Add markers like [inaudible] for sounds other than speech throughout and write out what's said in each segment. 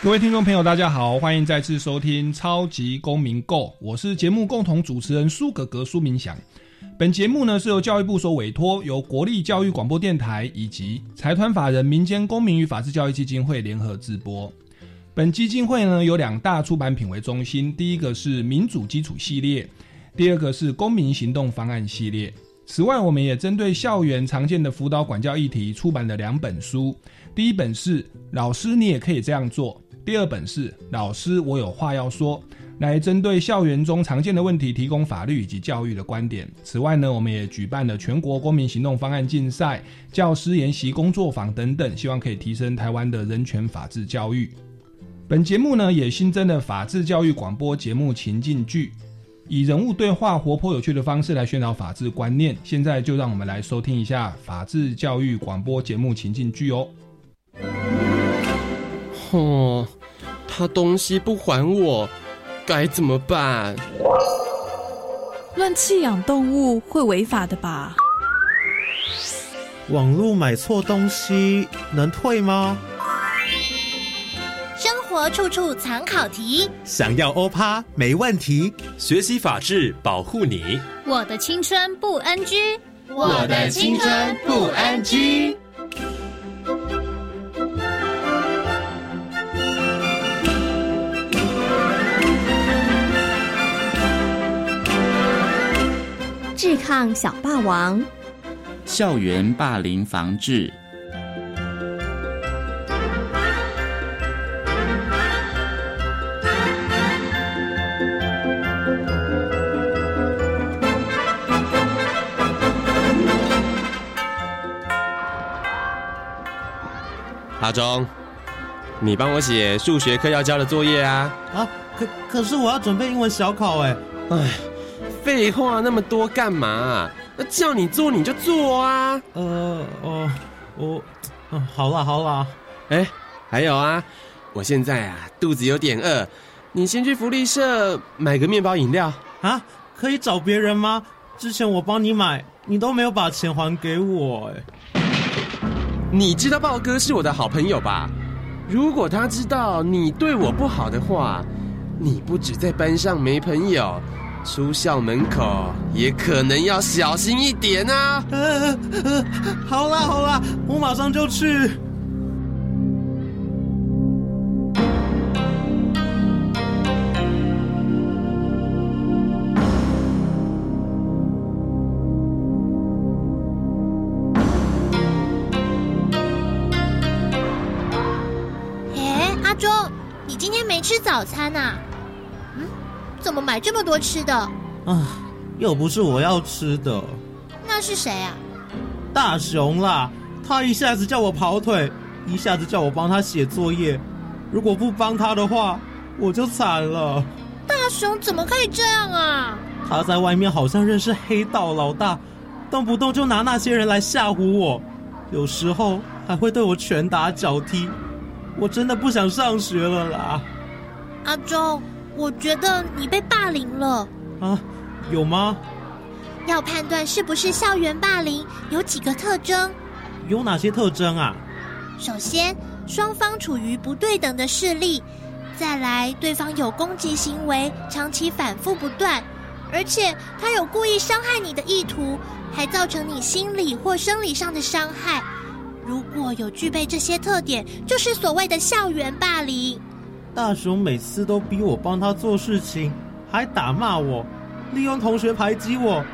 各位听众朋友，大家好，欢迎再次收听《超级公民 Go》，我是节目共同主持人苏格格苏明祥。本节目呢是由教育部所委托，由国立教育广播电台以及财团法人民间公民与法治教育基金会联合制播。本基金会呢有两大出版品为中心，第一个是民主基础系列，第二个是公民行动方案系列。此外，我们也针对校园常见的辅导管教议题出版了两本书，第一本是《老师你也可以这样做》。第二本是老师，我有话要说，来针对校园中常见的问题提供法律以及教育的观点。此外呢，我们也举办了全国公民行动方案竞赛、教师研习工作坊等等，希望可以提升台湾的人权法治教育。本节目呢，也新增了法治教育广播节目情境剧，以人物对话、活泼有趣的方式来宣导法治观念。现在就让我们来收听一下法治教育广播节目情境剧哦。哦。他东西不还我，该怎么办？乱弃养动物会违法的吧？网络买错东西能退吗？生活处处藏考题，想要欧趴没问题。学习法治，保护你。我的青春不 NG，我的青春不 NG。对抗小霸王，校园霸凌防治。阿忠，你帮我写数学课要交的作业啊！啊，可可是我要准备英文小考哎，哎。废话那么多干嘛？那叫你做你就做啊！呃，哦，我，好啦好啦。哎，还有啊，我现在啊肚子有点饿，你先去福利社买个面包饮料啊？可以找别人吗？之前我帮你买，你都没有把钱还给我哎。你知道豹哥是我的好朋友吧？如果他知道你对我不好的话，你不止在班上没朋友。出校门口也可能要小心一点啊！好啦好啦，我马上就去。哎，阿忠，你今天没吃早餐呐？怎么买这么多吃的？啊，又不是我要吃的。那是谁啊？大雄啦！他一下子叫我跑腿，一下子叫我帮他写作业。如果不帮他的话，我就惨了。大雄怎么可以这样啊？他在外面好像认识黑道老大，动不动就拿那些人来吓唬我，有时候还会对我拳打脚踢。我真的不想上学了啦。阿忠。我觉得你被霸凌了啊？有吗？要判断是不是校园霸凌，有几个特征。有哪些特征啊？首先，双方处于不对等的势力；再来，对方有攻击行为，长期反复不断，而且他有故意伤害你的意图，还造成你心理或生理上的伤害。如果有具备这些特点，就是所谓的校园霸凌。大雄每次都逼我帮他做事情，还打骂我，利用同学排挤我。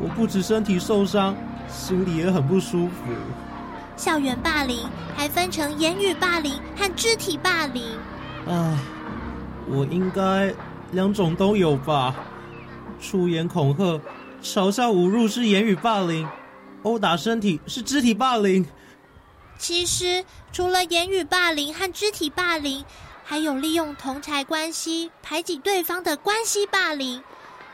我不止身体受伤，心里也很不舒服。校园霸凌还分成言语霸凌和肢体霸凌。唉，我应该两种都有吧？出言恐吓、嘲笑、侮辱是言语霸凌，殴打身体是肢体霸凌。其实除了言语霸凌和肢体霸凌。还有利用同才关系排挤对方的关系霸凌，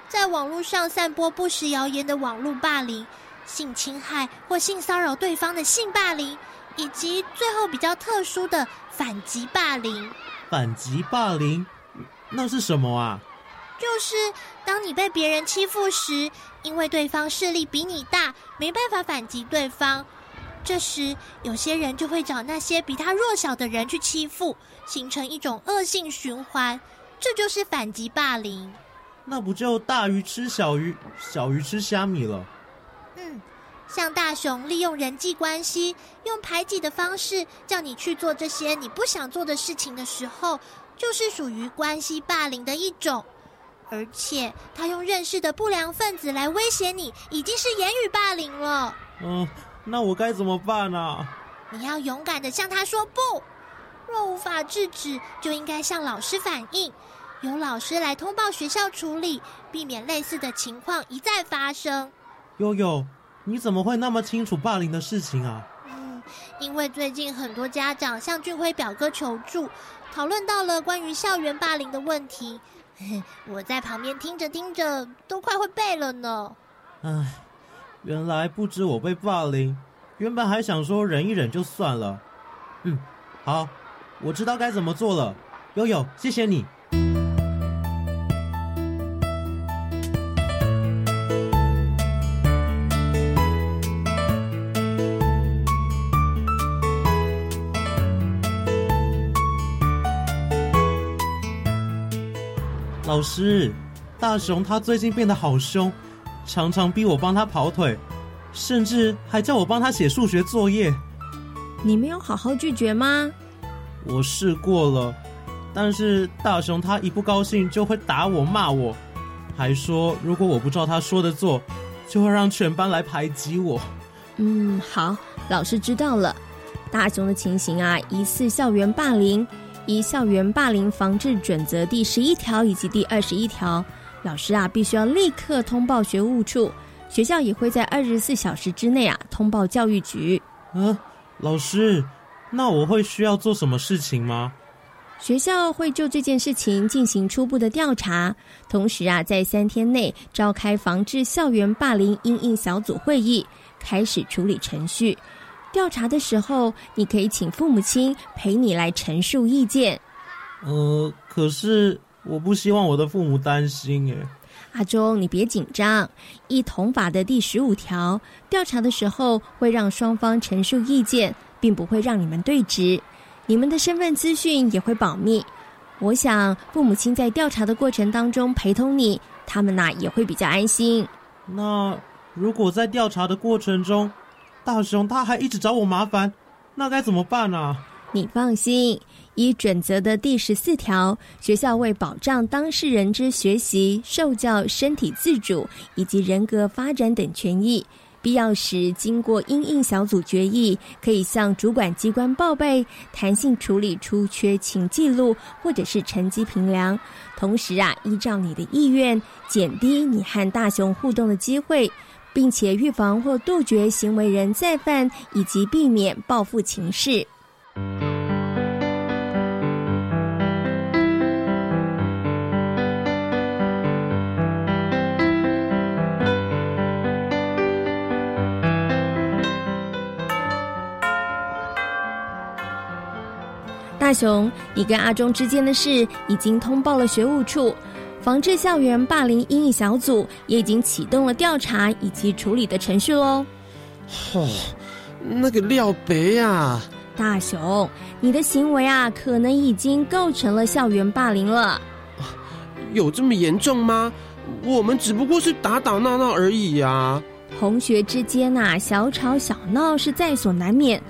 在网络上散播不实谣言的网络霸凌，性侵害或性骚扰对方的性霸凌，以及最后比较特殊的反击霸凌。反击霸凌，那是什么啊？就是当你被别人欺负时，因为对方势力比你大，没办法反击对方。这时，有些人就会找那些比他弱小的人去欺负，形成一种恶性循环。这就是反击霸凌。那不就大鱼吃小鱼，小鱼吃虾米了？嗯，像大雄利用人际关系，用排挤的方式叫你去做这些你不想做的事情的时候，就是属于关系霸凌的一种。而且他用认识的不良分子来威胁你，已经是言语霸凌了。嗯。那我该怎么办呢？你要勇敢的向他说不。若无法制止，就应该向老师反映，由老师来通报学校处理，避免类似的情况一再发生。悠悠，你怎么会那么清楚霸凌的事情啊？嗯，因为最近很多家长向俊辉表哥求助，讨论到了关于校园霸凌的问题。[laughs] 我在旁边听着听着，都快会背了呢。唉。原来不止我被霸凌，原本还想说忍一忍就算了。嗯，好，我知道该怎么做了。悠悠，谢谢你。老师，大雄他最近变得好凶。常常逼我帮他跑腿，甚至还叫我帮他写数学作业。你没有好好拒绝吗？我试过了，但是大雄他一不高兴就会打我骂我，还说如果我不照他说的做，就会让全班来排挤我。嗯，好，老师知道了。大雄的情形啊，疑似校园霸凌，依校园霸凌防治准则第十一条以及第二十一条。老师啊，必须要立刻通报学务处，学校也会在二十四小时之内啊通报教育局。嗯，老师，那我会需要做什么事情吗？学校会就这件事情进行初步的调查，同时啊，在三天内召开防治校园霸凌应应小组会议，开始处理程序。调查的时候，你可以请父母亲陪你来陈述意见。呃，可是。我不希望我的父母担心诶。阿忠，你别紧张。一同法的第十五条，调查的时候会让双方陈述意见，并不会让你们对质。你们的身份资讯也会保密。我想父母亲在调查的过程当中陪同你，他们呐也会比较安心。那如果在调查的过程中，大雄他还一直找我麻烦，那该怎么办呢？你放心。依准则的第十四条，学校为保障当事人之学习、受教、身体自主以及人格发展等权益，必要时经过因应小组决议，可以向主管机关报备，弹性处理出缺勤记录或者是成绩评量。同时啊，依照你的意愿，减低你和大雄互动的机会，并且预防或杜绝行为人再犯，以及避免报复情事。雄，你跟阿忠之间的事已经通报了学务处，防治校园霸凌阴影小组也已经启动了调查以及处理的程序喽。哦，那个廖北啊，大雄，你的行为啊，可能已经构成了校园霸凌了。有这么严重吗？我们只不过是打打闹闹而已呀。同学之间呐，小吵小闹是在所难免。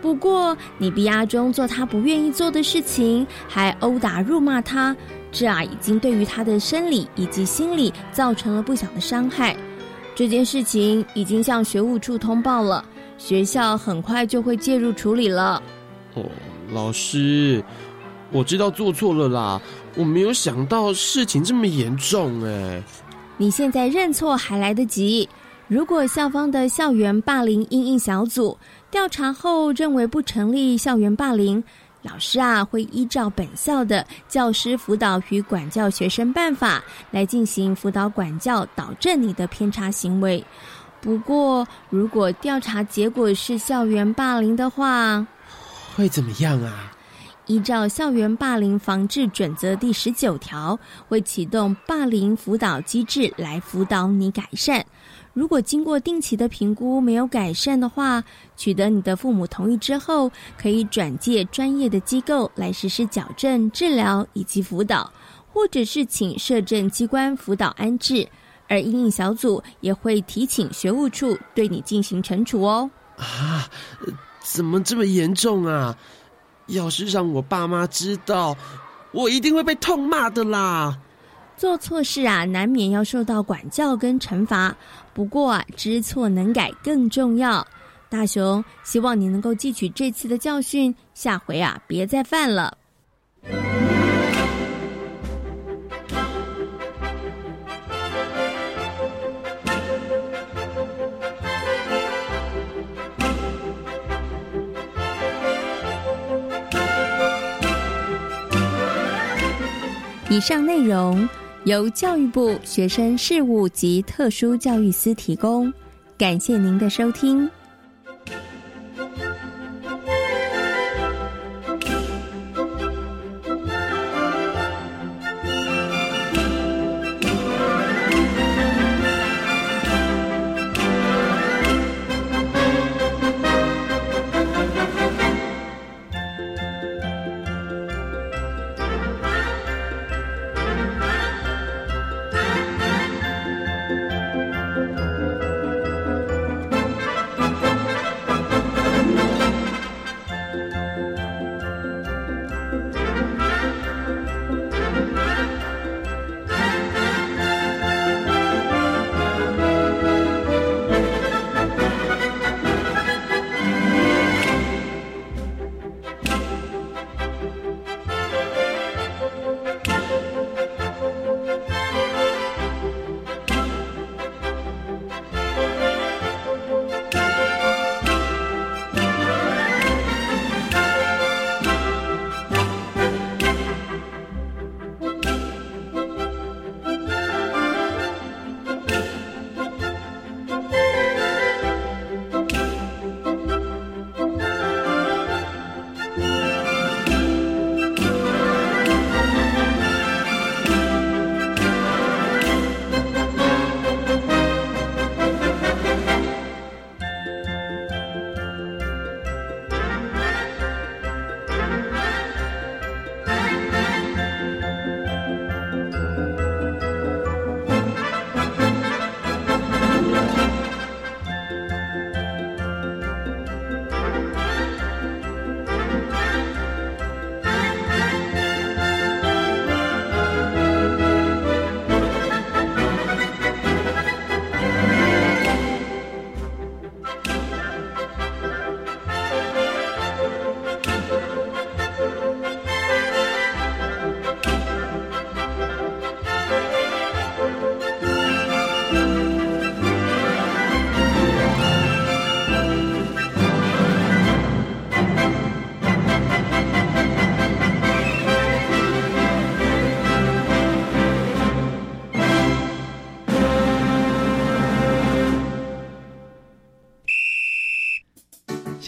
不过，你逼阿忠做他不愿意做的事情，还殴打、辱骂他，这啊已经对于他的生理以及心理造成了不小的伤害。这件事情已经向学务处通报了，学校很快就会介入处理了。哦，老师，我知道做错了啦，我没有想到事情这么严重哎。你现在认错还来得及。如果校方的校园霸凌应应小组调查后认为不成立校园霸凌，老师啊会依照本校的教师辅导与管教学生办法来进行辅导管教，导正你的偏差行为。不过，如果调查结果是校园霸凌的话，会怎么样啊？依照《校园霸凌防治准则》第十九条，会启动霸凌辅导机制来辅导你改善。如果经过定期的评估没有改善的话，取得你的父母同意之后，可以转介专业的机构来实施矫正、治疗以及辅导，或者是请社政机关辅导安置。而阴影小组也会提请学务处对你进行惩处哦。啊，怎么这么严重啊？要是让我爸妈知道，我一定会被痛骂的啦。做错事啊，难免要受到管教跟惩罚。不过啊，知错能改更重要。大雄，希望你能够汲取这次的教训，下回啊，别再犯了。以上内容由教育部学生事务及特殊教育司提供，感谢您的收听。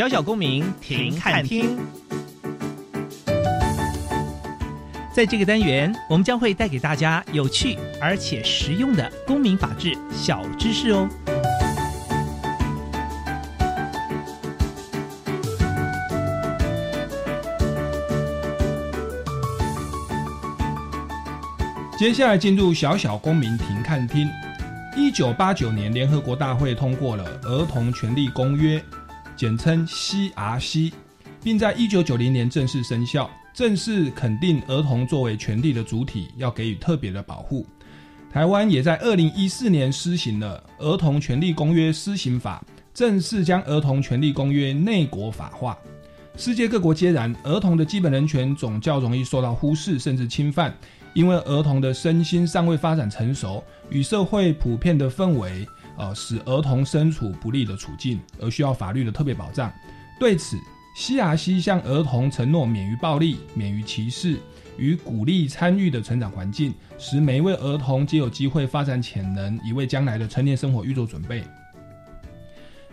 小小公民停看听，在这个单元，我们将会带给大家有趣而且实用的公民法治小知识哦。接下来进入小小公民停看厅。一九八九年，联合国大会通过了《儿童权利公约》。简称 CRC，并在一九九零年正式生效，正式肯定儿童作为权利的主体，要给予特别的保护。台湾也在二零一四年施行了《儿童权利公约施行法》，正式将《儿童权利公约》内国法化。世界各国皆然，儿童的基本人权总较容易受到忽视甚至侵犯，因为儿童的身心尚未发展成熟，与社会普遍的氛围。呃，使儿童身处不利的处境，而需要法律的特别保障。对此，西雅西向儿童承诺免于暴力、免于歧视与鼓励参与的成长环境，使每一位儿童皆有机会发展潜能，以为将来的成年生活预做准备。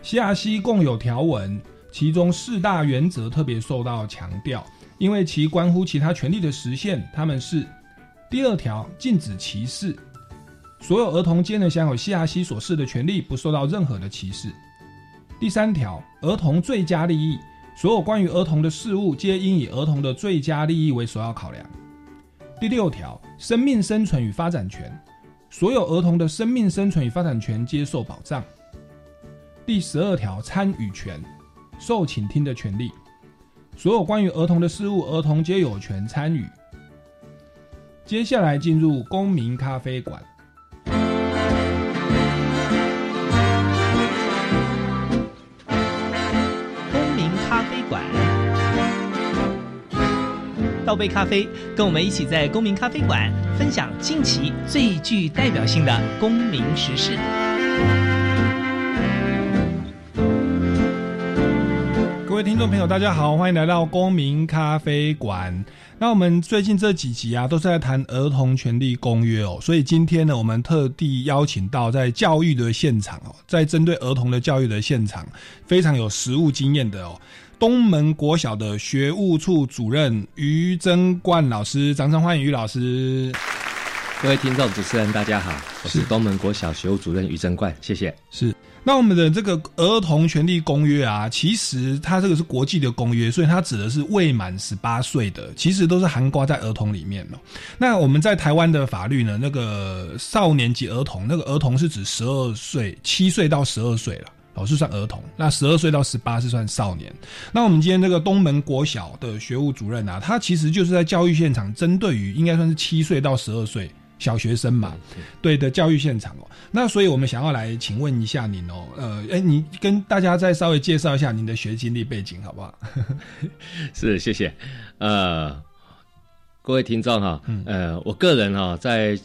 西雅西共有条文，其中四大原则特别受到强调，因为其关乎其他权利的实现。他们是：第二条，禁止歧视，所有儿童皆能享有西雅西所示的权利，不受到任何的歧视；第三条，儿童最佳利益。所有关于儿童的事物，皆应以儿童的最佳利益为首要考量。第六条，生命生存与发展权，所有儿童的生命生存与发展权接受保障。第十二条，参与权，受倾听的权利，所有关于儿童的事物，儿童皆有权参与。接下来进入公民咖啡馆。倒杯咖啡，跟我们一起在公民咖啡馆分享近期最具代表性的公民时事。各位听众朋友，大家好，欢迎来到公民咖啡馆。那我们最近这几集啊，都是在谈儿童权利公约哦，所以今天呢，我们特地邀请到在教育的现场哦，在针对儿童的教育的现场，非常有实务经验的哦。东门国小的学务处主任于贞冠老师，掌声欢迎于老师。各位听众、主持人，大家好，我是东门国小学务主任于贞冠，谢谢。是，那我们的这个儿童权利公约啊，其实它这个是国际的公约，所以它指的是未满十八岁的，其实都是含挂在儿童里面了。那我们在台湾的法律呢，那个少年级儿童，那个儿童是指十二岁，七岁到十二岁了。哦，是算儿童，那十二岁到十八是算少年。那我们今天这个东门国小的学务主任啊，他其实就是在教育现场，针对于应该算是七岁到十二岁小学生嘛，对的教育现场哦。那所以我们想要来请问一下您哦，呃，哎，你跟大家再稍微介绍一下您的学经历背景好不好？[laughs] 是，谢谢。呃，各位听众哈，呃，我个人哈在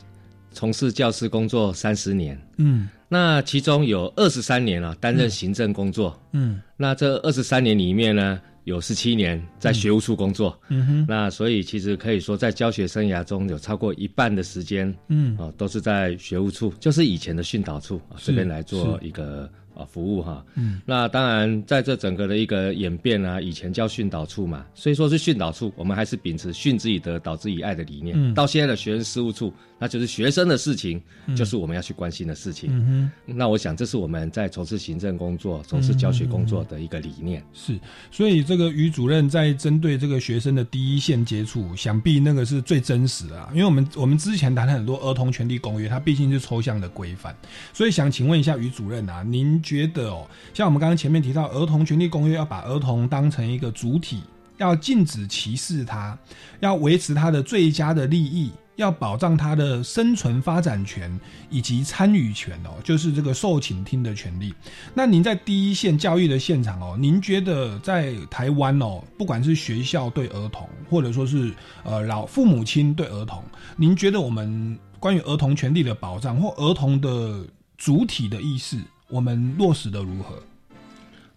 从事教师工作三十年，嗯。那其中有二十三年啊，担任行政工作。嗯，那这二十三年里面呢，有十七年在学务处工作。嗯哼，那所以其实可以说，在教学生涯中有超过一半的时间，嗯，啊，都是在学务处，就是以前的训导处啊这边来做一个。啊，服务哈，嗯，那当然在这整个的一个演变啊，以前叫训导处嘛，所以说是训导处，我们还是秉持训之以德，导之以爱的理念。嗯，到现在的学生事务处，那就是学生的事情，就是我们要去关心的事情。嗯，那我想这是我们在从事行政工作、从事教学工作的一个理念。是，所以这个于主任在针对这个学生的第一线接触，想必那个是最真实的啊，因为我们我们之前谈了很多儿童权利公约，它毕竟是抽象的规范，所以想请问一下于主任啊，您。觉得哦，像我们刚刚前面提到《儿童权利公约》，要把儿童当成一个主体，要禁止歧视他，要维持他的最佳的利益，要保障他的生存发展权以及参与权哦，就是这个受倾听的权利。那您在第一线教育的现场哦，您觉得在台湾哦，不管是学校对儿童，或者说是呃老父母亲对儿童，您觉得我们关于儿童权利的保障或儿童的主体的意识？我们落实的如何？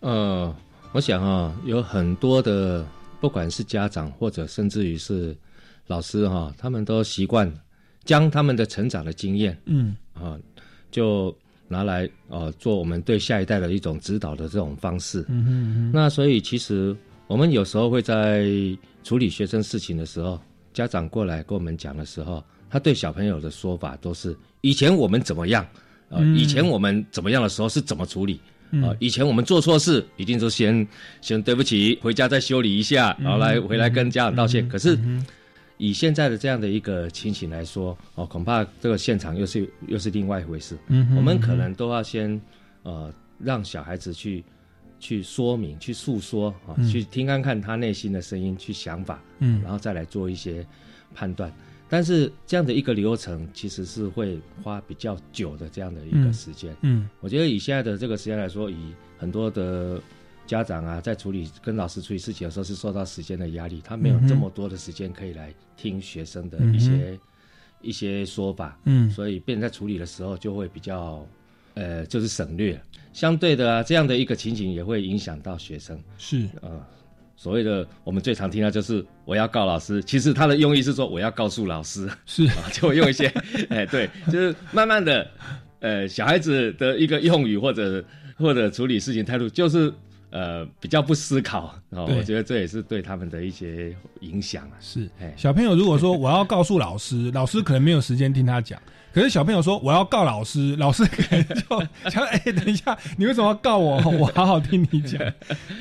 呃，我想啊，有很多的，不管是家长或者甚至于是老师哈，他们都习惯将他们的成长的经验，嗯啊，就拿来呃做我们对下一代的一种指导的这种方式。嗯哼，那所以其实我们有时候会在处理学生事情的时候，家长过来跟我们讲的时候，他对小朋友的说法都是以前我们怎么样。啊，以前我们怎么样的时候是怎么处理？啊，以前我们做错事，一定说先先对不起，回家再修理一下，然后来回来跟家长道歉。可是以现在的这样的一个情形来说，哦，恐怕这个现场又是又是另外一回事。嗯，我们可能都要先呃让小孩子去去说明、去诉说啊，去听看看他内心的声音、去想法，嗯，然后再来做一些判断。但是这样的一个流程其实是会花比较久的这样的一个时间。嗯，我觉得以现在的这个时间来说，以很多的家长啊，在处理跟老师处理事情的时候，是受到时间的压力，他没有这么多的时间可以来听学生的一些一些说法。嗯，所以变在处理的时候就会比较，呃，就是省略。相对的啊，这样的一个情景也会影响到学生。是啊。所谓的我们最常听到就是我要告老师，其实他的用意是说我要告诉老师，是啊 [laughs] 就用一些，[laughs] 哎，对，就是慢慢的，呃，小孩子的一个用语或者或者处理事情态度，就是呃比较不思考，哦，我觉得这也是对他们的一些影响啊。是，小朋友如果说我要告诉老师，老师可能没有时间听他讲。可是小朋友说我要告老师，老师可能就想哎，等一下，你为什么要告我？[laughs] 我好好听你讲。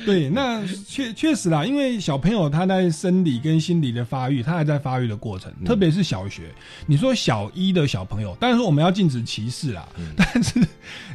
对，那确确实啦，因为小朋友他在生理跟心理的发育，他还在发育的过程，特别是小学。你说小一的小朋友，当然说我们要禁止歧视啦。但是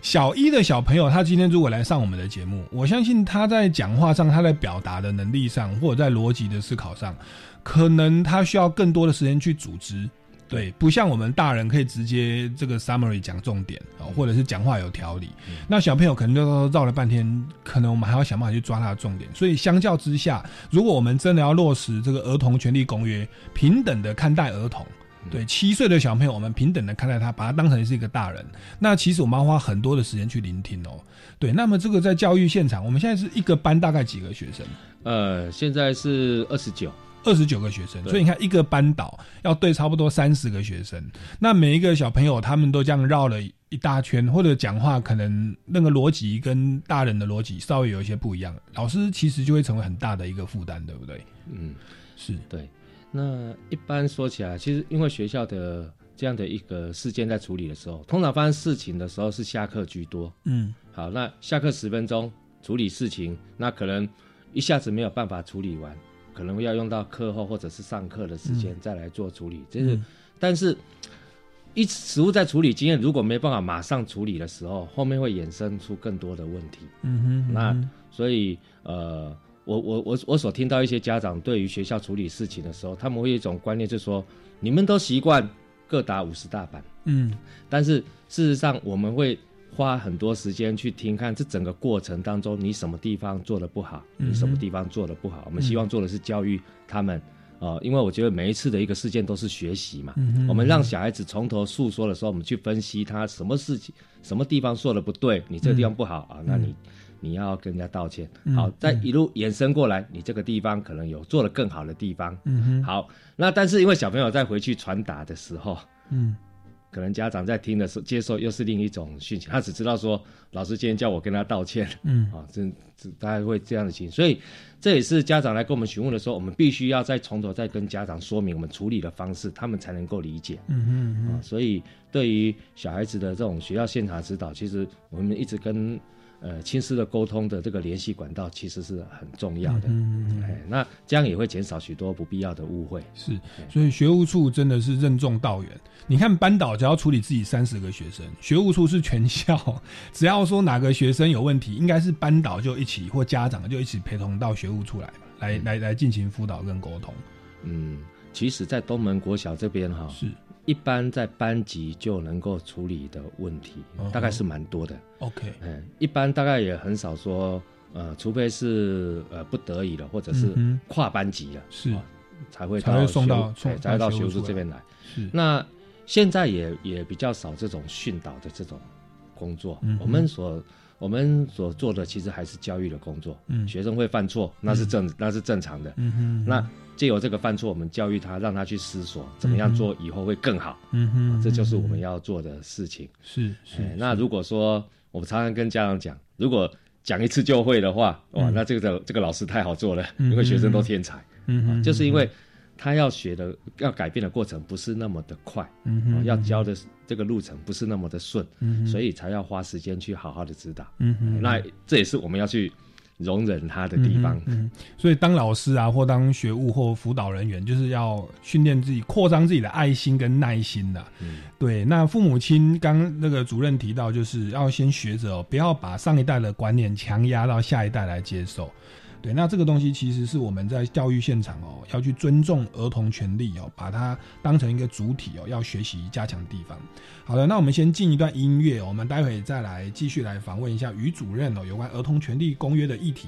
小一的小朋友，他今天如果来上我们的节目，我相信他在讲话上，他在表达的能力上，或者在逻辑的思考上，可能他需要更多的时间去组织。对，不像我们大人可以直接这个 summary 讲重点啊，或者是讲话有条理。那小朋友可能就绕了半天，可能我们还要想办法去抓他的重点。所以相较之下，如果我们真的要落实这个儿童权利公约，平等的看待儿童，对七岁的小朋友，我们平等的看待他，把他当成是一个大人。那其实我们要花很多的时间去聆听哦。对，那么这个在教育现场，我们现在是一个班大概几个学生？呃，现在是二十九。二十九个学生，所以你看一个班导要对差不多三十个学生，那每一个小朋友他们都这样绕了一大圈，或者讲话可能那个逻辑跟大人的逻辑稍微有一些不一样，老师其实就会成为很大的一个负担，对不对？嗯，是对。那一般说起来，其实因为学校的这样的一个事件在处理的时候，通常发生事情的时候是下课居多。嗯，好，那下课十分钟处理事情，那可能一下子没有办法处理完。可能要用到课后或者是上课的时间再来做处理，就是，但是，一食物在处理经验如果没办法马上处理的时候，后面会衍生出更多的问题。嗯哼，那所以呃，我我我我所听到一些家长对于学校处理事情的时候，他们会有一种观念，就是说你们都习惯各打五十大板，嗯，但是事实上我们会。花很多时间去听看这整个过程当中，你什么地方做的不好，你什么地方做的不好。我们希望做的是教育他们，啊，因为我觉得每一次的一个事件都是学习嘛。我们让小孩子从头诉说的时候，我们去分析他什么事情、什么地方做的不对，你这个地方不好啊，那你你要跟人家道歉。好，再一路延伸过来，你这个地方可能有做的更好的地方。好，那但是因为小朋友在回去传达的时候，嗯。可能家长在听的时候接受又是另一种讯息，他只知道说老师今天叫我跟他道歉，嗯。啊，这这大概会这样的情，所以这也是家长来跟我们询问的时候，我们必须要再从头再跟家长说明我们处理的方式，他们才能够理解，嗯嗯啊，所以对于小孩子的这种学校现场指导，其实我们一直跟。呃，亲师的沟通的这个联系管道其实是很重要的，嗯哎，那这样也会减少许多不必要的误会。是，所以学务处真的是任重道远。你看班导只要处理自己三十个学生，学务处是全校，只要说哪个学生有问题，应该是班导就一起或家长就一起陪同到学务处来，来来来进行辅导跟沟通。嗯，其实，在东门国小这边哈是。一般在班级就能够处理的问题，大概是蛮多的。OK，嗯，一般大概也很少说，呃，除非是呃不得已了，或者是跨班级了，是才会才会送到才会到学务处这边来。是，那现在也也比较少这种训导的这种工作。我们所我们所做的其实还是教育的工作。嗯，学生会犯错，那是正那是正常的。嗯哼，那。借由这个犯错，我们教育他，让他去思索怎么样做以后会更好。嗯哼，这就是我们要做的事情。是是。那如果说我们常常跟家长讲，如果讲一次就会的话，哇，那这个这个老师太好做了，因为学生都天才。嗯哼，就是因为他要学的、要改变的过程不是那么的快，嗯哼，要教的这个路程不是那么的顺，嗯所以才要花时间去好好的指导。嗯哼，那这也是我们要去。容忍他的地方，嗯，所以当老师啊，或当学务或辅导人员，就是要训练自己，扩张自己的爱心跟耐心的。嗯，对。那父母亲刚那个主任提到，就是要先学着哦，不要把上一代的观念强压到下一代来接受。对，那这个东西其实是我们在教育现场哦，要去尊重儿童权利哦，把它当成一个主体哦，要学习加强的地方。好的，那我们先进一段音乐，我们待会再来继续来访问一下于主任哦，有关儿童权利公约的议题。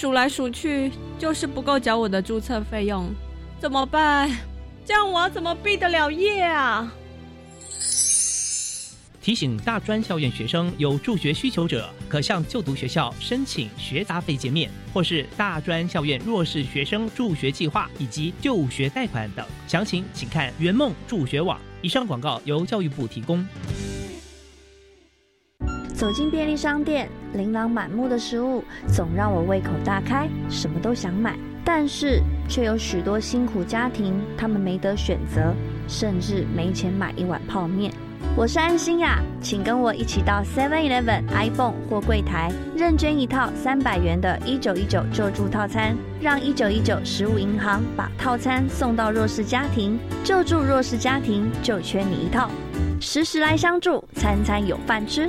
数来数去就是不够缴我的注册费用，怎么办？这样我怎么毕得了业啊？提醒大专校院学生有助学需求者，可向就读学校申请学杂费减免，或是大专校院弱势学生助学计划以及就学贷款等。详情请看圆梦助学网。以上广告由教育部提供。走进便利商店，琳琅满目的食物总让我胃口大开，什么都想买。但是却有许多辛苦家庭，他们没得选择，甚至没钱买一碗泡面。我是安心呀，请跟我一起到 Seven Eleven、iPhone 或柜台认捐一套三百元的“一九一九救助套餐”，让一九一九食物银行把套餐送到弱势家庭，救助弱势家庭就缺你一套，时时来相助，餐餐有饭吃。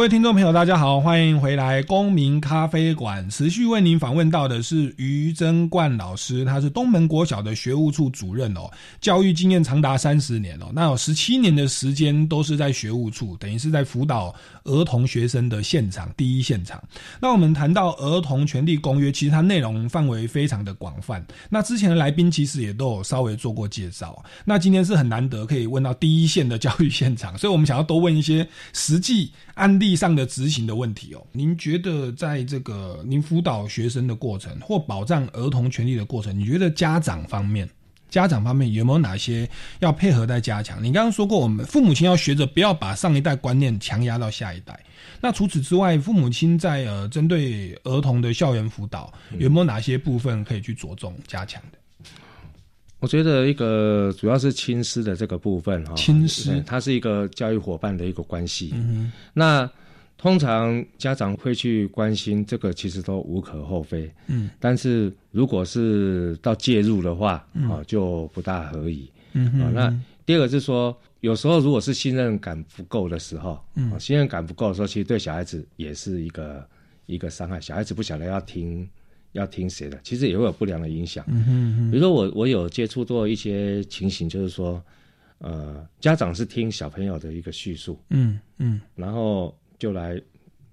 各位听众朋友，大家好，欢迎回来公民咖啡馆。持续为您访问到的是于贞冠老师，他是东门国小的学务处主任哦，教育经验长达三十年哦，那有十七年的时间都是在学务处，等于是在辅导儿童学生的现场第一现场。那我们谈到儿童权利公约，其实它内容范围非常的广泛。那之前的来宾其实也都有稍微做过介绍。那今天是很难得可以问到第一线的教育现场，所以我们想要多问一些实际案例。上的执行的问题哦，您觉得在这个您辅导学生的过程或保障儿童权利的过程，你觉得家长方面，家长方面有没有哪些要配合在加强？你刚刚说过，我们父母亲要学着不要把上一代观念强压到下一代。那除此之外，父母亲在呃针对儿童的校园辅导，有没有哪些部分可以去着重加强的？我觉得一个主要是亲师的这个部分哈，亲师，它是一个教育伙伴的一个关系。嗯那通常家长会去关心这个，其实都无可厚非。嗯，但是如果是到介入的话，啊，就不大合宜。嗯哼。那第二个是说，有时候如果是信任感不够的时候，嗯，信任感不够的时候，其实对小孩子也是一个一个伤害。小孩子不晓得要听要听谁的，其实也会有不良的影响。嗯哼。比如说我我有接触过一些情形，就是说，呃，家长是听小朋友的一个叙述，嗯嗯，然后。就来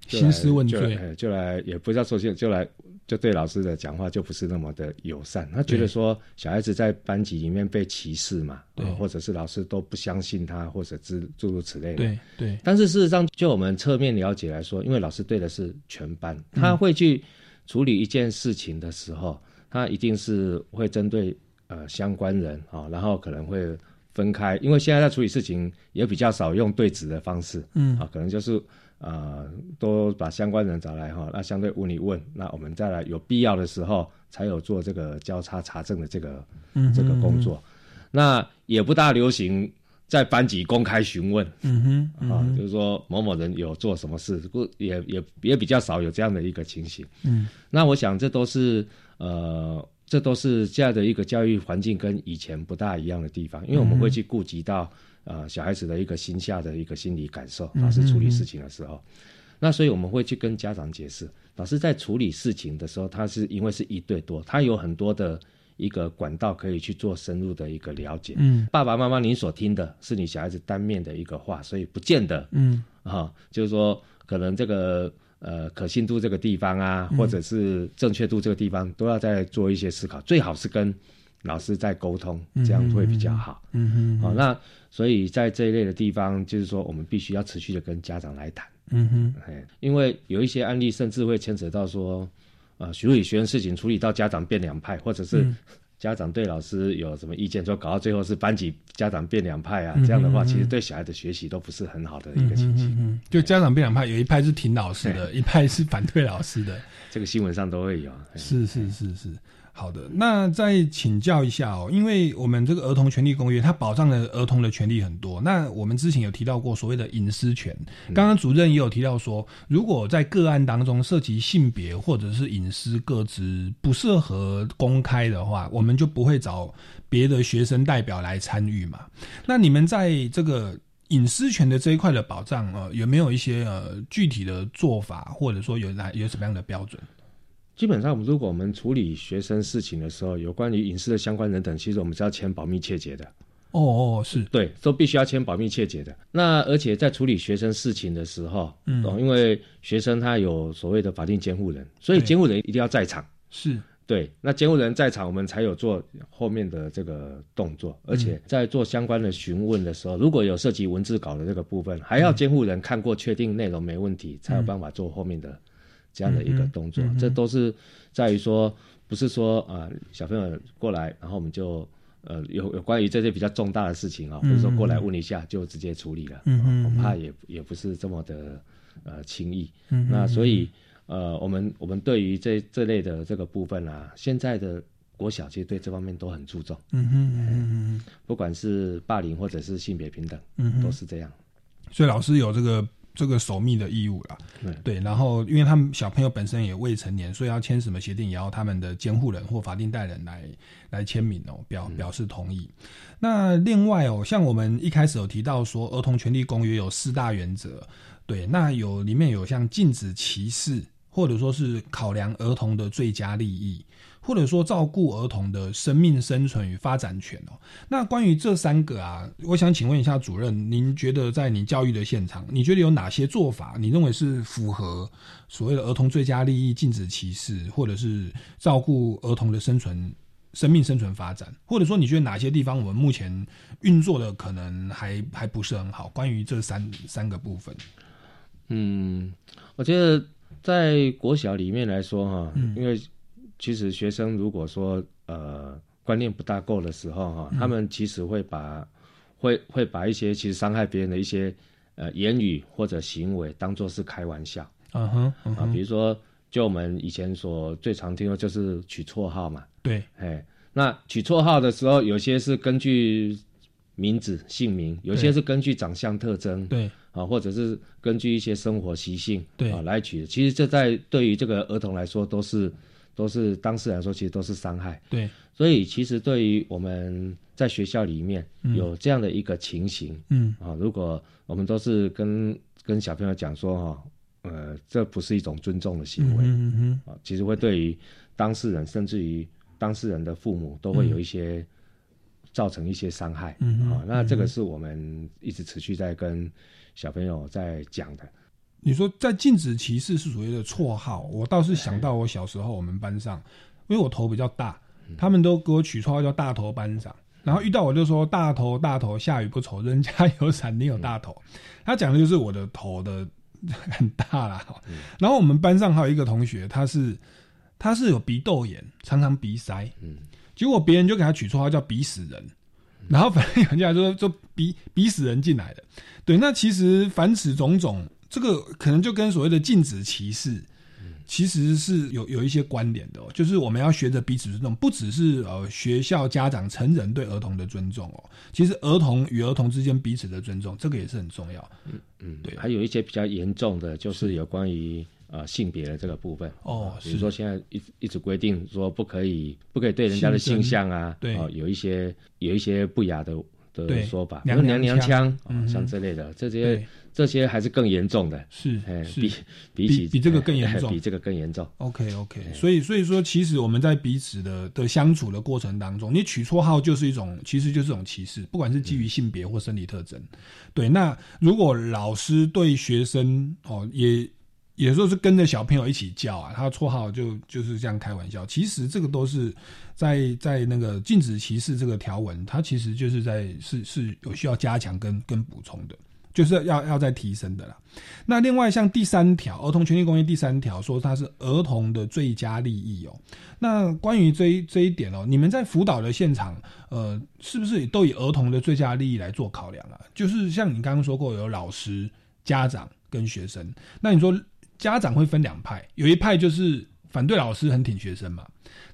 兴师问罪，就来也不叫说就就来就对老师的讲话就不是那么的友善。他觉得说小孩子在班级里面被歧视嘛，对，或者是老师都不相信他，或者之诸如此类的。对对。但是事实上，就我们侧面了解来说，因为老师对的是全班，他会去处理一件事情的时候，他一定是会针对呃相关人啊，然后可能会分开，因为现在在处理事情也比较少用对质的方式，嗯啊，可能就是。啊，都把相关人找来哈，那相对问一问，那我们再来有必要的时候才有做这个交叉查证的这个这个工作。那也不大流行在班级公开询问，嗯哼，啊，就是说某某人有做什么事，不也也也比较少有这样的一个情形。嗯，那我想这都是呃，这都是这样的一个教育环境跟以前不大一样的地方，因为我们会去顾及到。呃，小孩子的一个心下的一个心理感受，老师处理事情的时候，那所以我们会去跟家长解释，老师在处理事情的时候，他是因为是一对多，他有很多的一个管道可以去做深入的一个了解。嗯，爸爸妈妈，您所听的是你小孩子单面的一个话，所以不见得，嗯，啊，就是说可能这个呃可信度这个地方啊，或者是正确度这个地方，都要再做一些思考，最好是跟老师在沟通，这样会比较好。嗯哼，好，那所以在这一类的地方，就是说我们必须要持续的跟家长来谈。嗯哼，哎，因为有一些案例甚至会牵扯到说，呃，处理学生事情处理到家长变两派，或者是 [laughs] 家长对老师有什么意见，说搞到最后是班级家长变两派啊。这样的话，其实对小孩的学习都不是很好的一个情形。嗯就家长变两派，有一派是挺老师的，一派是反对老师的。这个新闻上都会有。是是是是。好的，那再请教一下哦，因为我们这个儿童权利公约，它保障的儿童的权利很多。那我们之前有提到过所谓的隐私权，刚刚主任也有提到说，如果在个案当中涉及性别或者是隐私各自不适合公开的话，我们就不会找别的学生代表来参与嘛。那你们在这个隐私权的这一块的保障呃，有没有一些呃具体的做法，或者说有哪有什么样的标准？基本上，如果我们处理学生事情的时候，有关于隐私的相关人等，其实我们是要签保密切结的。哦哦，是对，都必须要签保密切结的。那而且在处理学生事情的时候，嗯，因为学生他有所谓的法定监护人，所以监护人一定要在场。是对，那监护人在场，我们才有做后面的这个动作。而且在做相关的询问的时候，如果有涉及文字稿的这个部分，还要监护人看过，确定内容没问题，才有办法做后面的。这样的一个动作，这都是在于说，不是说啊，小朋友过来，然后我们就呃有有关于这些比较重大的事情啊，或者说过来问一下就直接处理了，嗯恐怕也也不是这么的呃轻易。嗯那所以呃，我们我们对于这这类的这个部分啊，现在的国小其实对这方面都很注重，嗯哼嗯哼，不管是霸凌或者是性别平等，嗯，都是这样。所以老师有这个。这个守密的义务啦，对，然后因为他们小朋友本身也未成年，所以要签什么协定，也要他们的监护人或法定代理人来来签名哦，表表示同意。那另外哦，像我们一开始有提到说，儿童权利公约有四大原则，对，那有里面有像禁止歧视，或者说是考量儿童的最佳利益。或者说照顾儿童的生命生存与发展权哦，那关于这三个啊，我想请问一下主任，您觉得在你教育的现场，你觉得有哪些做法，你认为是符合所谓的儿童最佳利益、禁止歧视，或者是照顾儿童的生存、生命生存发展？或者说你觉得哪些地方我们目前运作的可能还还不是很好？关于这三三个部分，嗯，我觉得在国小里面来说哈，嗯因为。其实学生如果说呃观念不大够的时候哈，他们其实会把会会把一些其实伤害别人的一些呃言语或者行为当做是开玩笑。嗯哼，啊，比如说就我们以前所最常听的就是取绰号嘛。对，哎，那取绰号的时候，有些是根据名字姓名，有些是根据长相特征。对，啊，或者是根据一些生活习性对啊来取。其实这在对于这个儿童来说都是。都是当事人来说，其实都是伤害。对，所以其实对于我们在学校里面有这样的一个情形，嗯啊，如果我们都是跟跟小朋友讲说哈，呃，这不是一种尊重的行为，嗯嗯啊，其实会对于当事人，甚至于当事人的父母，都会有一些造成一些伤害。嗯啊，那这个是我们一直持续在跟小朋友在讲的。你说在禁止歧视是所谓的绰号，我倒是想到我小时候我们班上，因为我头比较大，他们都给我取绰号叫大头班长。然后遇到我就说大头大头，下雨不愁，人家有伞，你有大头。他讲的就是我的头的很大啦。然后我们班上还有一个同学，他是他是有鼻窦炎，常常鼻塞。嗯，结果别人就给他取绰号叫鼻死人。然后反正人家说就鼻鼻死人进来的。对，那其实凡此种种。这个可能就跟所谓的禁止歧视，其实是有有一些关联的哦。就是我们要学着彼此尊重，不只是呃学校、家长、成人对儿童的尊重哦，其实儿童与儿童之间彼此的尊重，这个也是很重要。嗯嗯，对。还有一些比较严重的，就是有关于呃性别的这个部分哦，比如说现在一一直规定说不可以不可以对人家的性向啊，对，哦有一些有一些不雅的。的说法，娘娘腔啊，像这类的这些。这些还是更严重的，是，是比比起比这个更严重，比这个更严重。OK OK，所以所以说，其实我们在彼此的的相处的过程当中，你取绰号就是一种，其实就是一种歧视，不管是基于性别或生理特征。对，那如果老师对学生哦，也也说是跟着小朋友一起叫啊，他绰号就就是这样开玩笑。其实这个都是在在那个禁止歧视这个条文，它其实就是在是是有需要加强跟跟补充的。就是要要再提升的啦。那另外像第三条《儿童权利公约》第三条说它是儿童的最佳利益哦。那关于这一这一点哦，你们在辅导的现场，呃，是不是都以儿童的最佳利益来做考量啊？就是像你刚刚说过，有老师、家长跟学生。那你说家长会分两派，有一派就是反对老师，很挺学生嘛。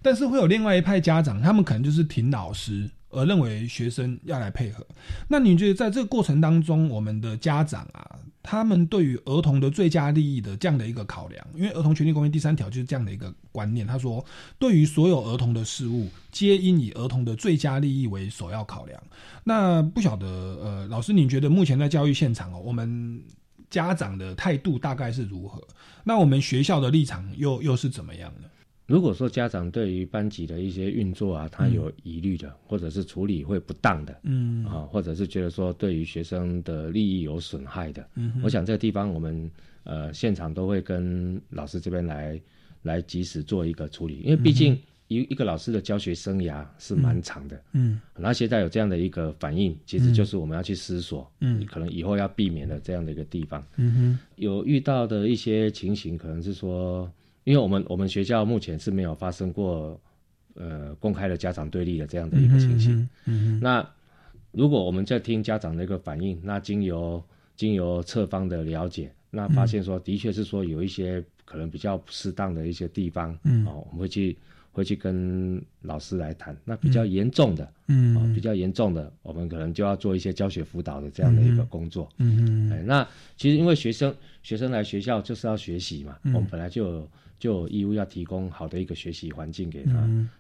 但是会有另外一派家长，他们可能就是挺老师。而认为学生要来配合，那你觉得在这个过程当中，我们的家长啊，他们对于儿童的最佳利益的这样的一个考量，因为《儿童权利公约》第三条就是这样的一个观念，他说，对于所有儿童的事物，皆应以儿童的最佳利益为首要考量。那不晓得，呃，老师，你觉得目前在教育现场哦，我们家长的态度大概是如何？那我们学校的立场又又是怎么样呢？如果说家长对于班级的一些运作啊，他有疑虑的，或者是处理会不当的，嗯。啊，或者是觉得说对于学生的利益有损害的，嗯，我想这个地方我们呃现场都会跟老师这边来来及时做一个处理，因为毕竟一一个老师的教学生涯是蛮长的，嗯，那现在有这样的一个反应，其实就是我们要去思索，嗯，可能以后要避免的这样的一个地方，嗯哼，有遇到的一些情形，可能是说。因为我们我们学校目前是没有发生过，呃，公开的家长对立的这样的一个情形。嗯嗯那如果我们在听家长的一个反应，那经由经由侧方的了解，那发现说的确是说有一些可能比较不适当的一些地方，嗯，哦，我们会去会去跟老师来谈。那比较严重的，嗯，比较严重的，我们可能就要做一些教学辅导的这样的一个工作。嗯嗯。哎，那其实因为学生学生来学校就是要学习嘛，我们本来就。就有义务要提供好的一个学习环境给他。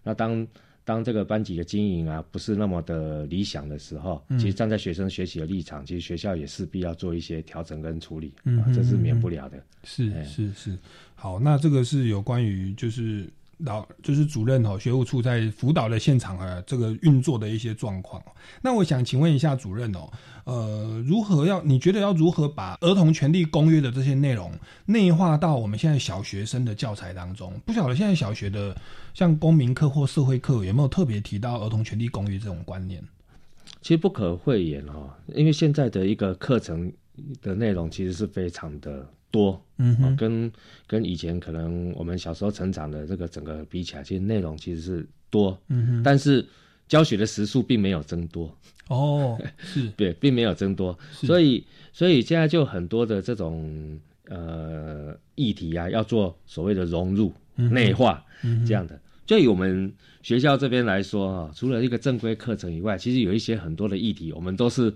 那当当这个班级的经营啊不是那么的理想的时候，其实站在学生学习的立场，其实学校也势必要做一些调整跟处理，啊，这是免不了的。是是是，好，那这个是有关于就是。老就是主任哦，学务处在辅导的现场啊，这个运作的一些状况。那我想请问一下主任哦，呃，如何要你觉得要如何把儿童权利公约的这些内容内化到我们现在小学生的教材当中？不晓得现在小学的像公民课或社会课有没有特别提到儿童权利公约这种观念？其实不可讳言哦，因为现在的一个课程的内容其实是非常的。多，嗯，跟跟以前可能我们小时候成长的这个整个比起来，其实内容其实是多，嗯哼，但是教学的时数并没有增多，哦，是 [laughs] 对，并没有增多，所以所以现在就很多的这种呃议题啊，要做所谓的融入内化这样的。就以我们学校这边来说啊，除了一个正规课程以外，其实有一些很多的议题，我们都是。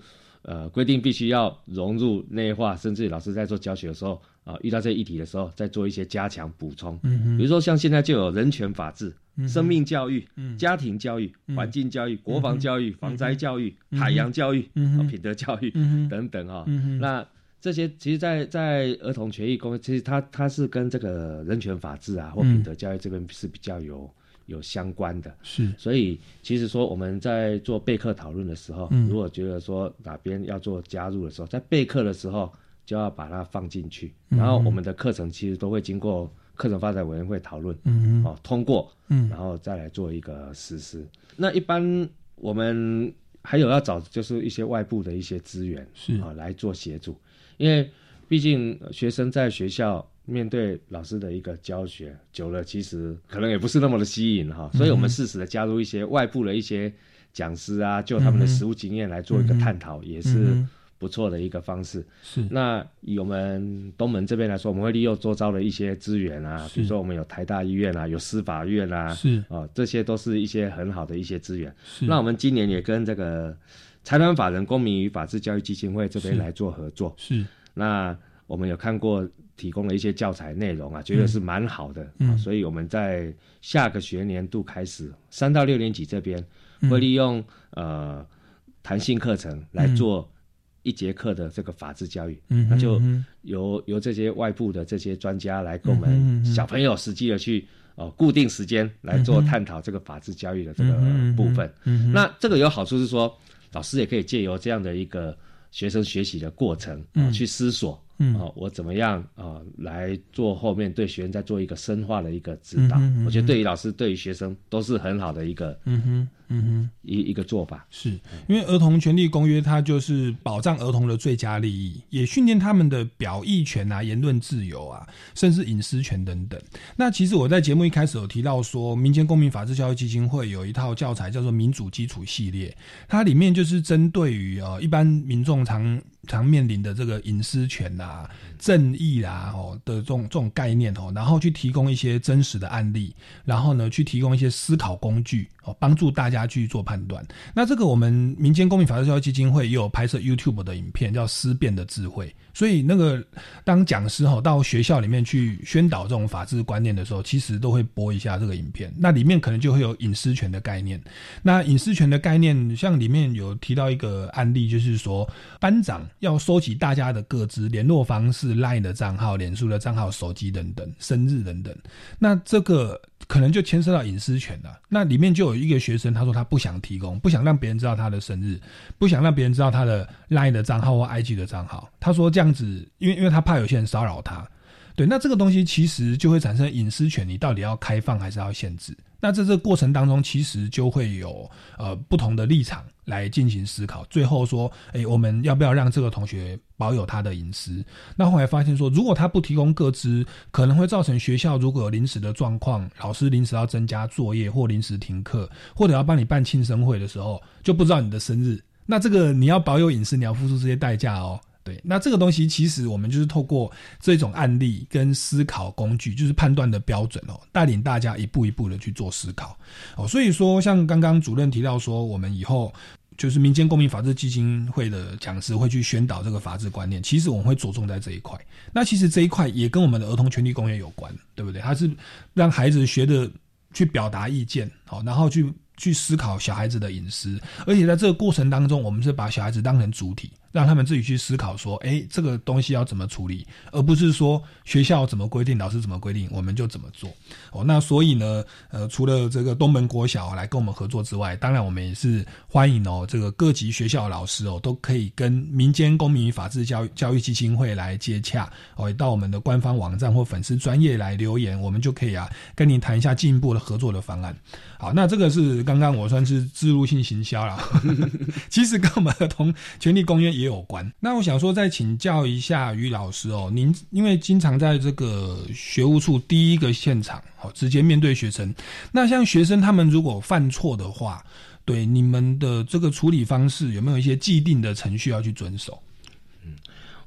呃，规定必须要融入内化，甚至老师在做教学的时候啊，遇到这议题的时候，再做一些加强补充。嗯比如说像现在就有人权法治、生命教育、家庭教育、环境教育、国防教育、防灾教育、海洋教育、品德教育等等啊。那这些其实，在在儿童权益公，其实它它是跟这个人权法治啊或品德教育这边是比较有。有相关的，是，所以其实说我们在做备课讨论的时候，如果觉得说哪边要做加入的时候，在备课的时候就要把它放进去，然后我们的课程其实都会经过课程发展委员会讨论，嗯。哦通过，嗯，然后再来做一个实施。那一般我们还有要找就是一些外部的一些资源，是。啊来做协助，因为毕竟学生在学校。面对老师的一个教学久了，其实可能也不是那么的吸引哈，所以我们适时的加入一些外部的一些讲师啊，就他们的实务经验来做一个探讨，也是不错的一个方式。是。那以我们东门这边来说，我们会利用周遭的一些资源啊，比如说我们有台大医院啊，有司法院啊，是啊，这些都是一些很好的一些资源。是。那我们今年也跟这个财团法人公民与法治教育基金会这边来做合作。是。那我们有看过。提供了一些教材内容啊，觉得是蛮好的啊，所以我们在下个学年度开始，三到六年级这边会利用呃弹性课程来做一节课的这个法治教育，嗯那就嗯由由这些外部的这些专家来跟我们小朋友实际的去哦固定时间来做探讨这个法治教育的这个部分。嗯那这个有好处是说，老师也可以借由这样的一个学生学习的过程，去思索。嗯哦，我怎么样啊、呃来做后面对学生再做一个深化的一个指导？嗯哼嗯哼我觉得对于老师、对于学生都是很好的一个嗯哼，嗯哼。一一个做法。是因为儿童权利公约，它就是保障儿童的最佳利益，也训练他们的表意权啊、言论自由啊，甚至隐私权等等。那其实我在节目一开始有提到说，民间公民法治教育基金会有一套教材叫做《民主基础系列》，它里面就是针对于呃一般民众常常面临的这个隐私权啊、正义啦哦的这种这种概念哦，然后去提供一些真实的案例，然后呢去提供一些思考工具哦，帮助大家去做判断。那这个我们民间公民法治教育基金会也有拍摄 YouTube 的影片，叫《思辨的智慧》。所以那个当讲师哈到学校里面去宣导这种法治观念的时候，其实都会播一下这个影片。那里面可能就会有隐私权的概念。那隐私权的概念，像里面有提到一个案例，就是说班长要收集大家的各自、联络方式、LINE 的账号、脸书的账号、手机等等、生日等等。那这个可能就牵涉到隐私权了。那里面就有一个学生，他说他不想提供，不想让别人知道他的生日，不想让别人知道他的 LINE 的账号或 IG 的账号。他说这样子，因为因为他怕有些人骚扰他。对，那这个东西其实就会产生隐私权，你到底要开放还是要限制？那在这个过程当中，其实就会有呃不同的立场来进行思考。最后说，诶，我们要不要让这个同学保有他的隐私？那后来发现说，如果他不提供个资，可能会造成学校如果有临时的状况，老师临时要增加作业或临时停课，或者要帮你办庆生会的时候，就不知道你的生日。那这个你要保有隐私，你要付出这些代价哦。对，那这个东西其实我们就是透过这种案例跟思考工具，就是判断的标准哦，带领大家一步一步的去做思考哦。所以说，像刚刚主任提到说，我们以后就是民间公民法治基金会的讲师会去宣导这个法治观念，其实我们会着重在这一块。那其实这一块也跟我们的儿童权利公约有关，对不对？它是让孩子学的去表达意见，好，然后去去思考小孩子的隐私，而且在这个过程当中，我们是把小孩子当成主体。让他们自己去思考说，哎，这个东西要怎么处理，而不是说学校怎么规定，老师怎么规定，我们就怎么做。哦，那所以呢，呃，除了这个东门国小来跟我们合作之外，当然我们也是欢迎哦，这个各级学校的老师哦，都可以跟民间公民与法治教育教育基金会来接洽，哦，到我们的官方网站或粉丝专业来留言，我们就可以啊，跟您谈一下进一步的合作的方案。好，那这个是刚刚我算是植入性行销了，[laughs] 其实跟我们儿童权利公约也有关。那我想说，再请教一下于老师哦，您因为经常在这个学务处第一个现场，哦，直接面对学生。那像学生他们如果犯错的话，对你们的这个处理方式有没有一些既定的程序要去遵守？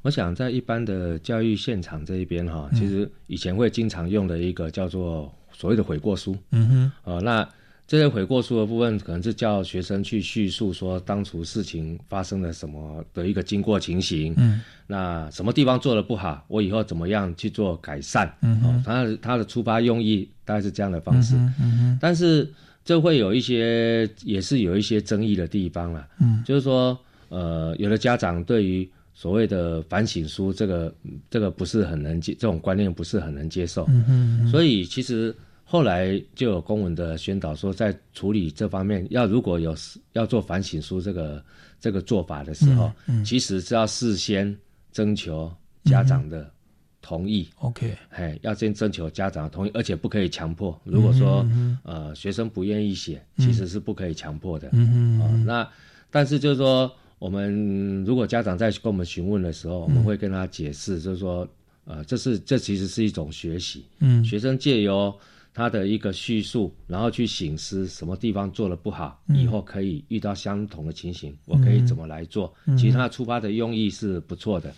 我想在一般的教育现场这一边哈，嗯其实以前会经常用的一个叫做所谓的悔过书。嗯哼，呃，那这些悔过书的部分，可能是叫学生去叙述说当初事情发生了什么的一个经过情形。嗯，那什么地方做的不好，我以后怎么样去做改善？嗯哦，他的他的出发用意大概是这样的方式。嗯哼嗯但是这会有一些也是有一些争议的地方了。嗯就是说，呃，有的家长对于所谓的反省书这个这个不是很能接，这种观念不是很能接受。嗯哼嗯哼所以其实后来就有公文的宣导说，在处理这方面，要如果有要做反省书这个这个做法的时候，嗯嗯其实是要事先征求家长的同意。OK，哎，要先征求家长的同意，而且不可以强迫。如果说、嗯呃学生不愿意写，嗯其实是不可以强迫的。嗯那但是就是说，我们如果家长在跟我们询问的时候，我们会跟他解释，就是说，呃，这是这其实是一种学习。嗯学生借由他的一个叙述，然后去醒思什么地方做的不好，嗯以后可以遇到相同的情形，我可以怎么来做？嗯其实他出发的用意是不错的。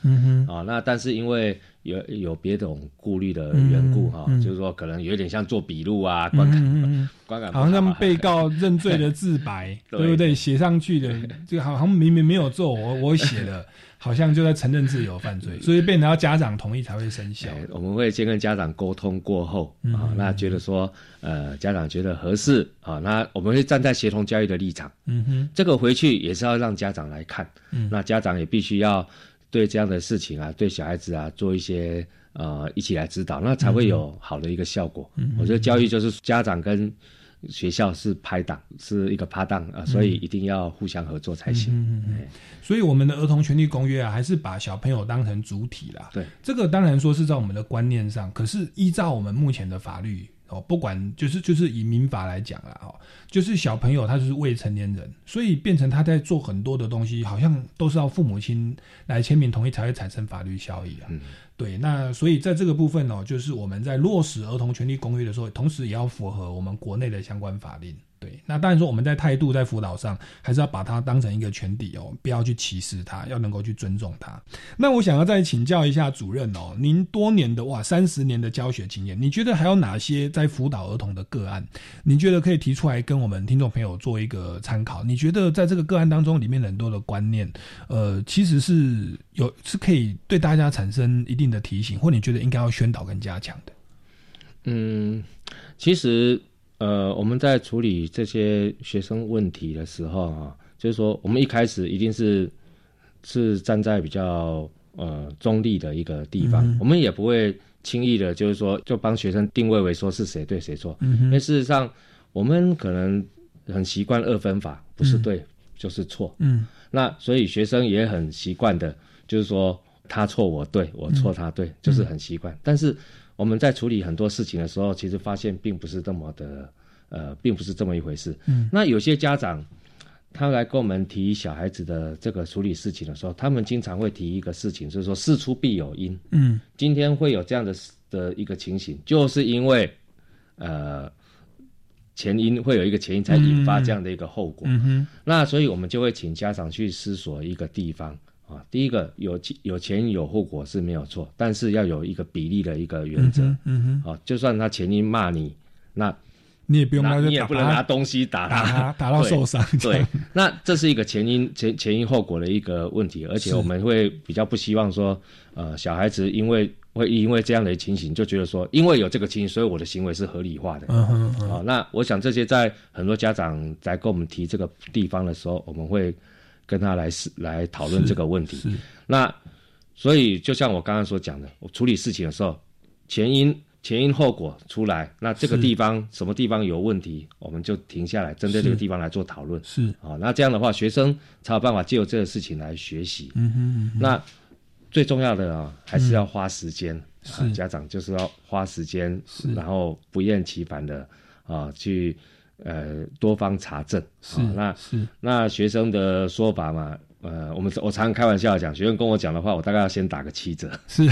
啊、那但是因为有有别种顾虑的缘故哈，就是说可能有点像做笔录啊，观感 [laughs] 观感好像被告认罪的自白，[laughs] 对不对？写上去的 [laughs] 这个好像明明没有做，我我写的。好像就在承认自由犯罪，所以变成要家长同意才会生效。我们会先跟家长沟通过后啊，那觉得说呃家长觉得合适啊，那我们会站在协同教育的立场。嗯哼，这个回去也是要让家长来看，那家长也必须要对这样的事情啊，对小孩子啊做一些呃一起来指导，那才会有好的一个效果。我觉得教育就是家长跟。学校是拍档，是一个拍档啊，所以一定要互相合作才行。嗯嗯所以我们的儿童权利公约啊，还是把小朋友当成主体啦。对，这个当然说是在我们的观念上，可是依照我们目前的法律哦，不管就是就是以民法来讲啦，哦，就是小朋友他就是未成年人，所以变成他在做很多的东西，好像都是要父母亲来签名同意才会产生法律效益啊。对，那所以在这个部分呢，就是我们在落实儿童权利公约的时候，同时也要符合我们国内的相关法令。对，那当然说我们在态度在辅导上，还是要把它当成一个全体哦，不要去歧视他，要能够去尊重他。那我想要再请教一下主任哦，您多年的哇三十年的教学经验，你觉得还有哪些在辅导儿童的个案，你觉得可以提出来跟我们听众朋友做一个参考？你觉得在这个个案当中，里面很多的观念，呃，其实是有是可以对大家产生一定的提醒，或你觉得应该要宣导跟加强的？嗯，其实。呃，我们在处理这些学生问题的时候啊，就是说，我们一开始一定是是站在比较呃中立的一个地方，我们也不会轻易的，就是说，就帮学生定位为说是谁对谁错。因为事实上，我们可能很习惯二分法，不是对就是错。嗯，那所以学生也很习惯的，就是说他错我对，我错他对，就是很习惯。但是我们在处理很多事情的时候，其实发现并不是这么的，呃，并不是这么一回事。嗯，那有些家长，他来跟我们提小孩子的这个处理事情的时候，他们经常会提一个事情，就是说事出必有因。嗯，今天会有这样的的一个情形，就是因为，呃，前因会有一个前因才引发这样的一个后果。嗯哼，那所以我们就会请家长去思索一个地方。啊，第一个有有前因有后果是没有错，但是要有一个比例的一个原则。嗯哼，啊，就算他前因骂你，那你也不用，你也不能拿东西打他，打到受伤。对，那这是一个前因前前因后果的一个问题，而且我们会比较不希望说，呃，小孩子因为会因为这样的情形就觉得说，因为有这个情形，所以我的行为是合理化的。嗯哼，啊，那我想这些在很多家长在跟我们提这个地方的时候，我们会。跟他来是来讨论这个问题，那所以就像我刚刚所讲的，我处理事情的时候，前因前因后果出来，那这个地方什么地方有问题，我们就停下来，针对这个地方来做讨论。是啊，那这样的话，学生才有办法借由这个事情来学习。嗯哼，那最重要的啊，还是要花时间。啊家长就是要花时间，然后不厌其烦的啊去。呃，多方查证是那是那学生的说法嘛？呃，我们我常常开玩笑讲，学生跟我讲的话，我大概要先打个七折，是，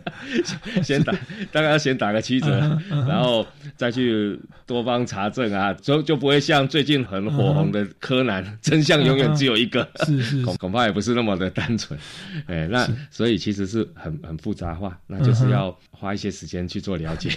[laughs] 先打，大概要先打个七折，然后再去多方查证啊，就就不会像最近很火红的柯南，[laughs] 真相永远只有一个，是是，[laughs] 恐恐怕也不是那么的单纯，哎，那所以其实是很很复杂化，那就是要花一些时间去做了解。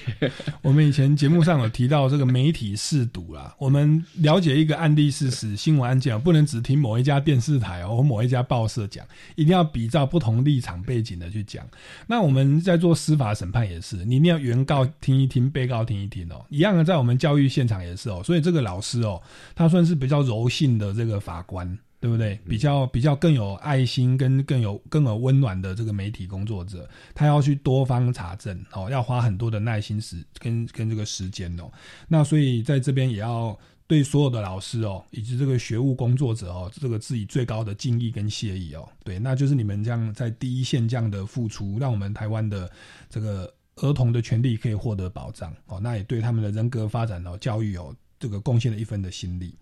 我们以前节目上有提到这个媒体试读啦，我们了解一个案例事实、新闻案件，不能只听某一家电视台哦。我某一家报社讲，一定要比照不同立场背景的去讲。那我们在做司法审判也是，你一定要原告听一听，被告听一听哦。一样的，在我们教育现场也是哦。所以这个老师哦，他算是比较柔性的这个法官，对不对？比较比较更有爱心，跟更有更有温暖的这个媒体工作者，他要去多方查证哦，要花很多的耐心时跟跟这个时间哦。那所以在这边也要。对所有的老师哦，以及这个学务工作者哦，这个致以最高的敬意跟谢意哦。对，那就是你们这样在第一线这样的付出，让我们台湾的这个儿童的权利可以获得保障哦。那也对他们的人格发展哦、教育哦这个贡献了一分的心力。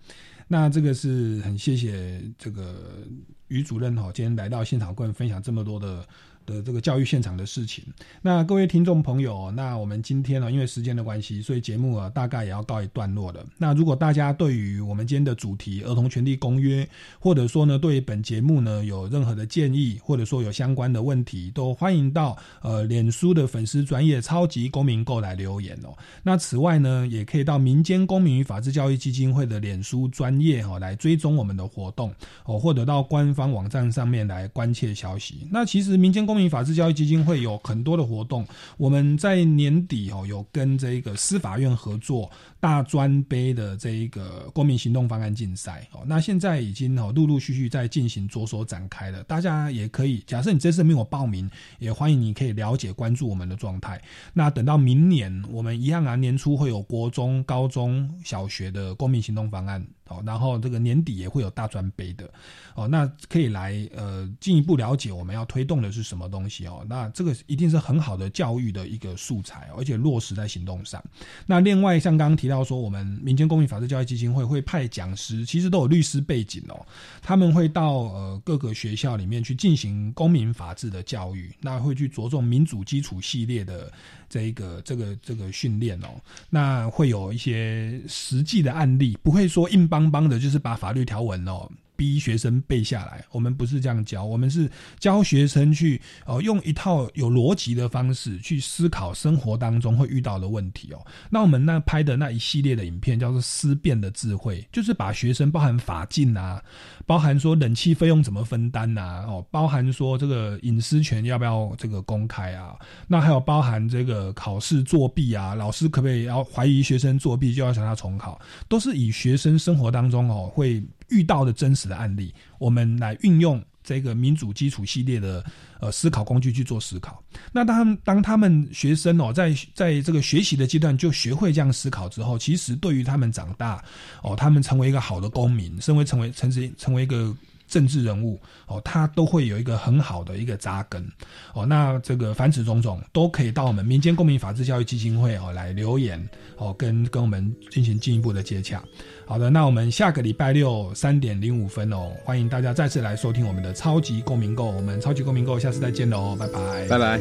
那这个是很谢谢这个于主任哈，今天来到现场跟我们分享这么多的的这个教育现场的事情。那各位听众朋友，那我们今天呢，因为时间的关系，所以节目啊大概也要告一段落了。那如果大家对于我们今天的主题《儿童权利公约》，或者说呢对本节目呢有任何的建议，或者说有相关的问题，都欢迎到呃脸书的粉丝专业超级公民购来留言哦。那此外呢，也可以到民间公民与法治教育基金会的脸书专业哦来追踪我们的活动哦，或者到官方网站上面来关切消息。那其实民间公公民法治教育基金会有很多的活动，我们在年底哦有跟这个司法院合作大专杯的这一个公民行动方案竞赛哦，那现在已经哦陆陆续续在进行着手展开了。大家也可以，假设你这次没有报名，也欢迎你可以了解关注我们的状态。那等到明年，我们一样啊，年初会有国中、高中小学的公民行动方案。哦，然后这个年底也会有大专杯的，哦，那可以来呃进一步了解我们要推动的是什么东西哦。那这个一定是很好的教育的一个素材，而且落实在行动上。那另外像刚刚提到说，我们民间公民法治教育基金会会派讲师，其实都有律师背景哦，他们会到呃各个学校里面去进行公民法治的教育，那会去着重民主基础系列的这一个这个这个训练哦。那会有一些实际的案例，不会说硬邦邦的，就是把法律条文哦。逼学生背下来，我们不是这样教，我们是教学生去哦，用一套有逻辑的方式去思考生活当中会遇到的问题哦。那我们那拍的那一系列的影片叫做“思辨的智慧”，就是把学生包含法禁啊，包含说冷气费用怎么分担呐，哦，包含说这个隐私权要不要这个公开啊，那还有包含这个考试作弊啊，老师可不可以要怀疑学生作弊就要想他重考，都是以学生生活当中哦会。遇到的真实的案例，我们来运用这个民主基础系列的呃思考工具去做思考。那当当他们学生哦，在在这个学习的阶段就学会这样思考之后，其实对于他们长大哦，他们成为一个好的公民，身为成为成为成为一个。政治人物哦，他都会有一个很好的一个扎根哦。那这个凡此种种都可以到我们民间公民法治教育基金会哦来留言哦，跟跟我们进行进一步的接洽。好的，那我们下个礼拜六三点零五分哦，欢迎大家再次来收听我们的超级公民购。我们超级公民购下次再见喽，拜拜，拜拜。